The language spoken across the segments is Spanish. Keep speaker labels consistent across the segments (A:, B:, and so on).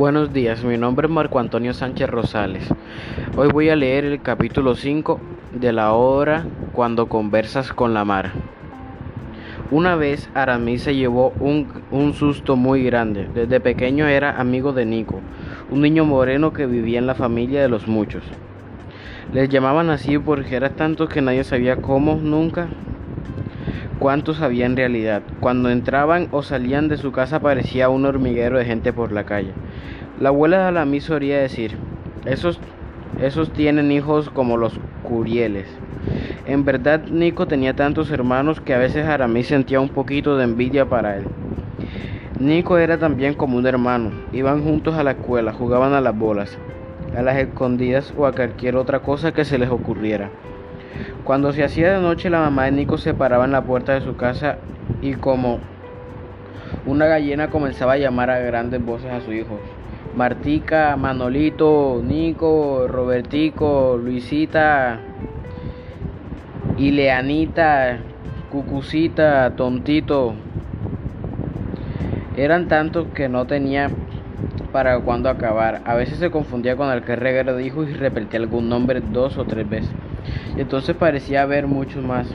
A: Buenos días, mi nombre es Marco Antonio Sánchez Rosales. Hoy voy a leer el capítulo 5 de la obra Cuando conversas con la mar. Una vez Aramis se llevó un, un, susto muy grande. Desde pequeño era amigo de Nico, un niño moreno que vivía en la familia de los muchos. Les llamaban así porque era tanto que nadie sabía cómo, nunca, cuántos había en realidad. Cuando entraban o salían de su casa parecía un hormiguero de gente por la calle. La abuela de Alamí solía decir, esos, esos tienen hijos como los curieles. En verdad, Nico tenía tantos hermanos que a veces Aramis sentía un poquito de envidia para él. Nico era también como un hermano. Iban juntos a la escuela, jugaban a las bolas, a las escondidas o a cualquier otra cosa que se les ocurriera. Cuando se hacía de noche, la mamá de Nico se paraba en la puerta de su casa y como una gallina comenzaba a llamar a grandes voces a su hijo. Martica, Manolito, Nico, Robertico, Luisita, Ileanita, Cucucita, Tontito. Eran tantos que no tenía para cuándo acabar. A veces se confundía con el que reguero de hijos y repetía algún nombre dos o tres veces. Y entonces parecía haber muchos más.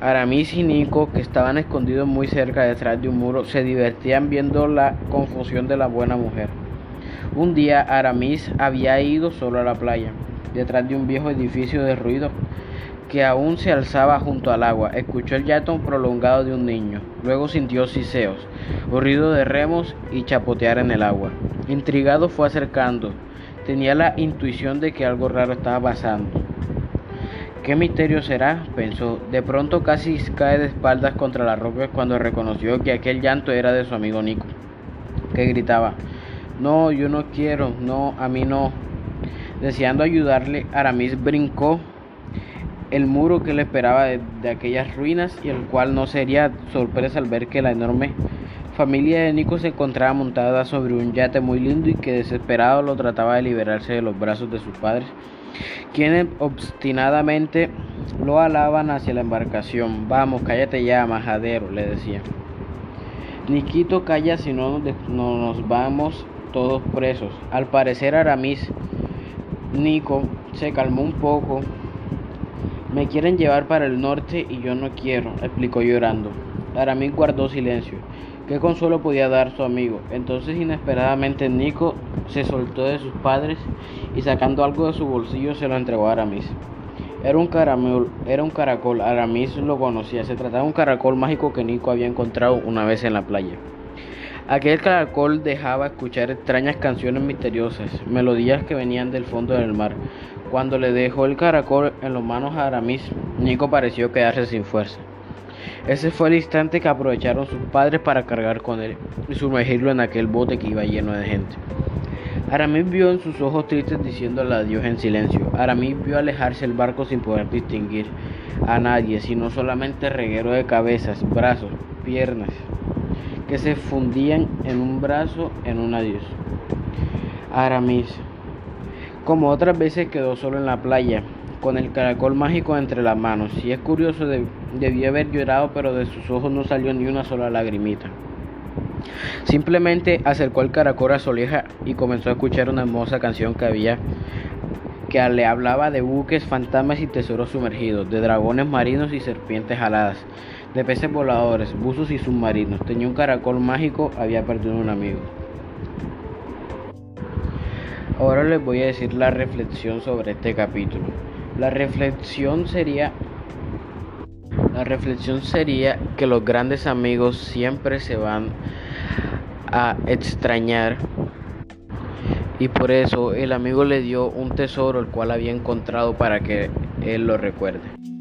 A: Aramis y Nico, que estaban escondidos muy cerca detrás de un muro, se divertían viendo la confusión de la buena mujer. Un día Aramis había ido solo a la playa, detrás de un viejo edificio de ruido que aún se alzaba junto al agua. Escuchó el llanto prolongado de un niño. Luego sintió siseos, ruido de remos y chapotear en el agua. Intrigado fue acercando. Tenía la intuición de que algo raro estaba pasando. ¿Qué misterio será? pensó. De pronto casi cae de espaldas contra la roca cuando reconoció que aquel llanto era de su amigo Nico, que gritaba, No, yo no quiero, no, a mí no. Deseando ayudarle, Aramis brincó el muro que le esperaba de, de, aquellas ruinas y el cual no sería sorpresa al ver que la enorme familia de Nico se encontraba montada sobre un yate muy lindo y que desesperado lo trataba de liberarse de los brazos de sus padres quienes obstinadamente lo alaban hacia la embarcación. Vamos, cállate ya, majadero, le decía. Niquito, calla si no, no nos vamos todos presos. Al parecer Aramis, Nico, se calmó un poco. Me quieren llevar para el norte y yo no quiero, explicó llorando. Aramis guardó silencio. ¿Qué consuelo podía dar su amigo? Entonces inesperadamente Nico se soltó de sus padres y sacando algo de su bolsillo se lo entregó a Aramis. Era un, caramel, era un caracol, Aramis lo conocía, se trataba de un caracol mágico que Nico había encontrado una vez en la playa. Aquel caracol dejaba escuchar extrañas canciones misteriosas, melodías que venían del fondo del mar. Cuando le dejó el caracol en las manos a Aramis, Nico pareció quedarse sin fuerza. Ese fue el instante que aprovecharon sus padres para cargar con él y sumergirlo en aquel bote que iba lleno de gente. Aramis vio en sus ojos tristes diciéndole adiós en silencio. Aramis vio alejarse el barco sin poder distinguir a nadie, sino solamente reguero de cabezas, brazos, piernas, que se fundían en un brazo en un adiós. Aramis, como otras veces, quedó solo en la playa, con el caracol mágico entre las manos. Si es curioso, debió haber llorado, pero de sus ojos no salió ni una sola lagrimita. Simplemente acercó el caracol a su oreja y comenzó a escuchar una hermosa canción que había que le hablaba de buques, fantasmas y tesoros sumergidos, de dragones marinos y serpientes aladas, de peces voladores, buzos y submarinos. Tenía un caracol mágico, había perdido un amigo. Ahora les voy a decir la reflexión sobre este capítulo. La reflexión sería la reflexión sería que los grandes amigos siempre se van a extrañar y por eso el amigo le dio un tesoro el cual había encontrado para que él lo recuerde.